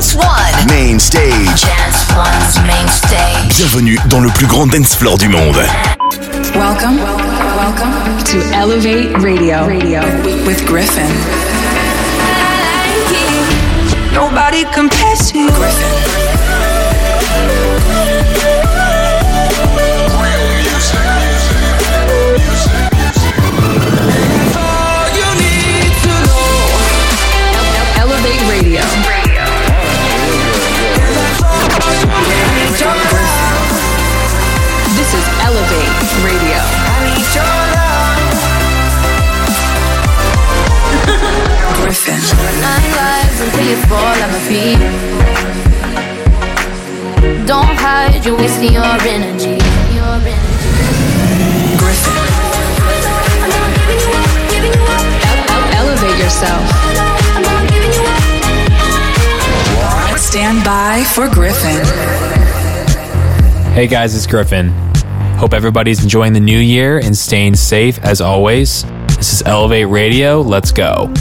Dance One. Main stage. Dance One's main stage. Bienvenue dans le plus grand dance floor du monde. Welcome, welcome to Elevate Radio, Radio with Griffin. Nobody compares to you. Griffin. Fall at my feet. Don't hide, you're wasting your energy. Gryffin. El- el- elevate yourself. Stand by for Gryffin. Hey guys, it's Gryffin. Hope everybody's enjoying the new year and staying safe as always. This is Elevate Radio. Let's go.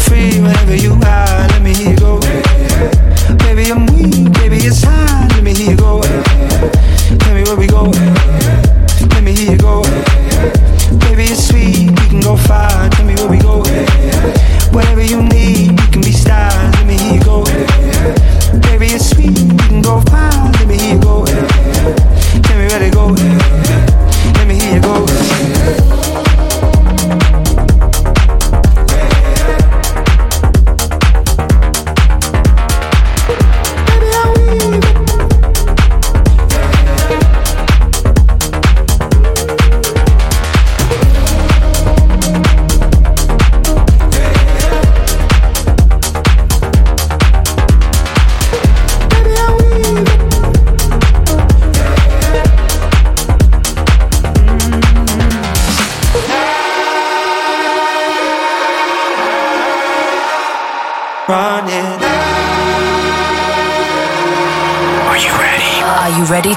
free whenever you are. Let me go. Baby, I'm weak. Baby, it's time.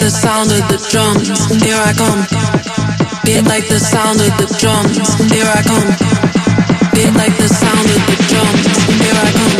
the sound of the drums, here I come. Beat like the sound of the drums, here I come. Beat like the sound of the drums, here I come.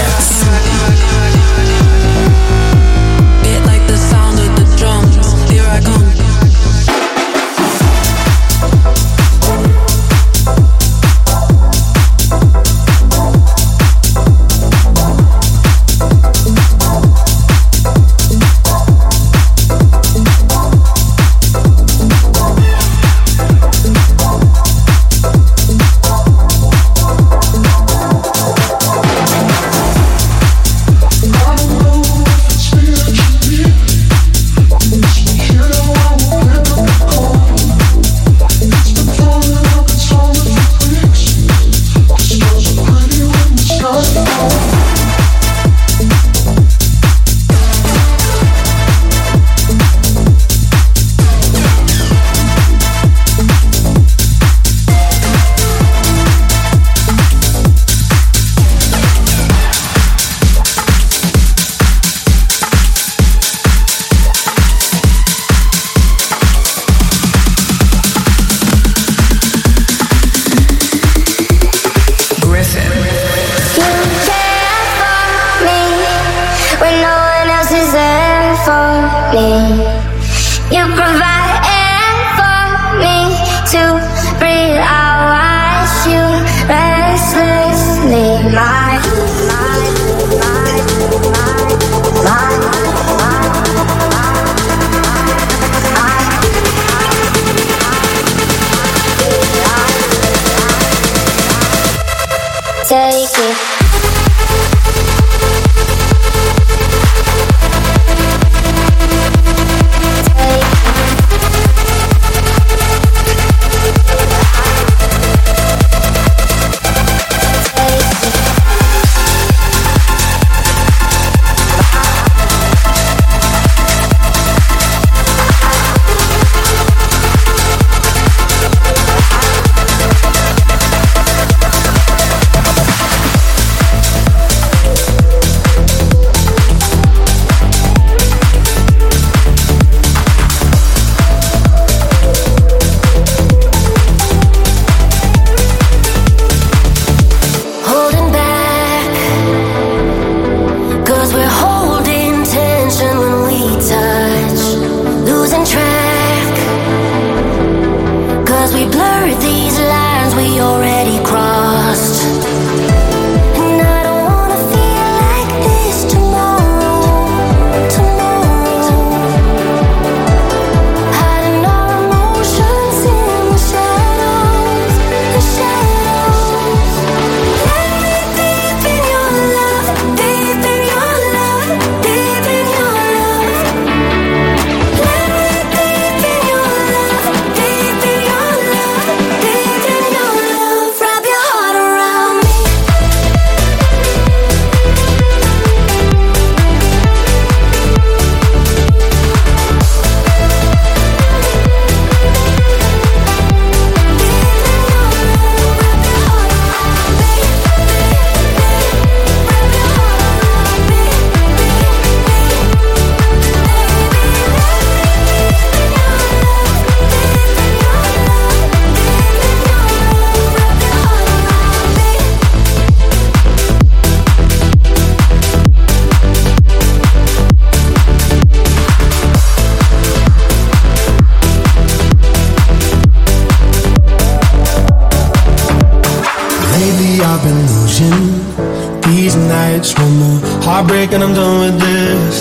break and I'm done with this.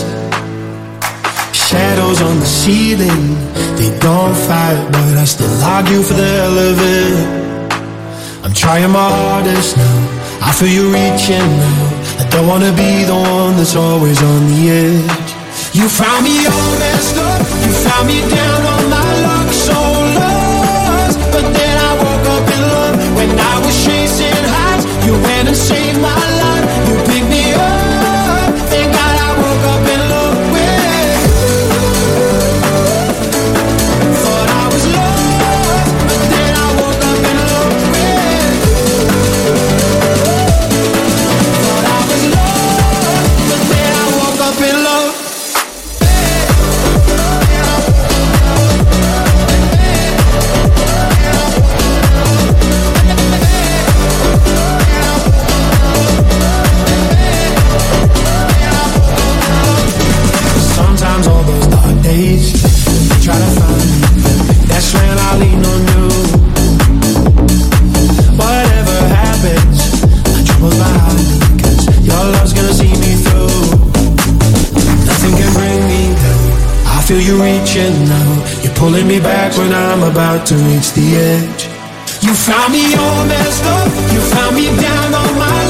Shadows on the ceiling, they don't fight But I still argue for the hell of it. I'm trying my hardest now, I feel you reaching now. I don't wanna be the one that's always on the edge. You found me all messed up, you found me down on my luck So lost, but then I woke up in love When I was chasing highs, you went and saved my life pulling me back when I'm about to reach the edge. You found me all messed up, you found me down on my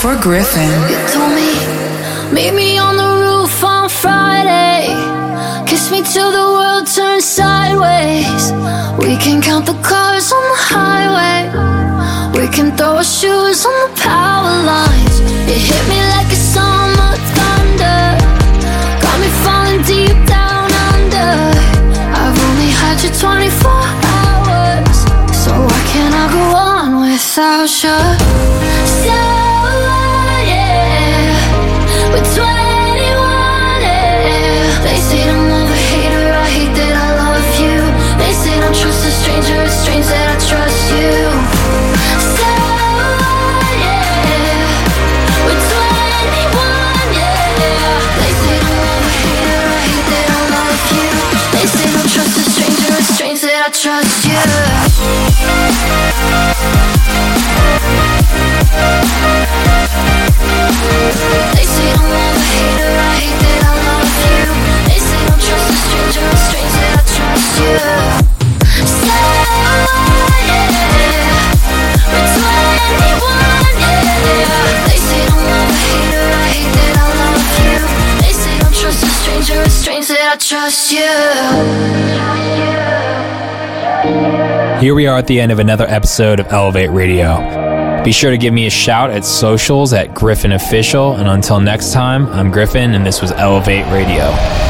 For Gryffin. You told me, meet me on the roof on Friday. Kiss me till the world turns sideways. We can count the cars on the highway. We can throw our shoes on the power lines. It hit me like a summer thunder. Got me falling deep down under. I've only had you 24 hours. So why can't I go on without you? Trust you. Here we are at the end of another episode of Elevate Radio. Be sure to give me a shout at socials at Gryffin Official. And until next time, I'm Gryffin, and this was Elevate Radio.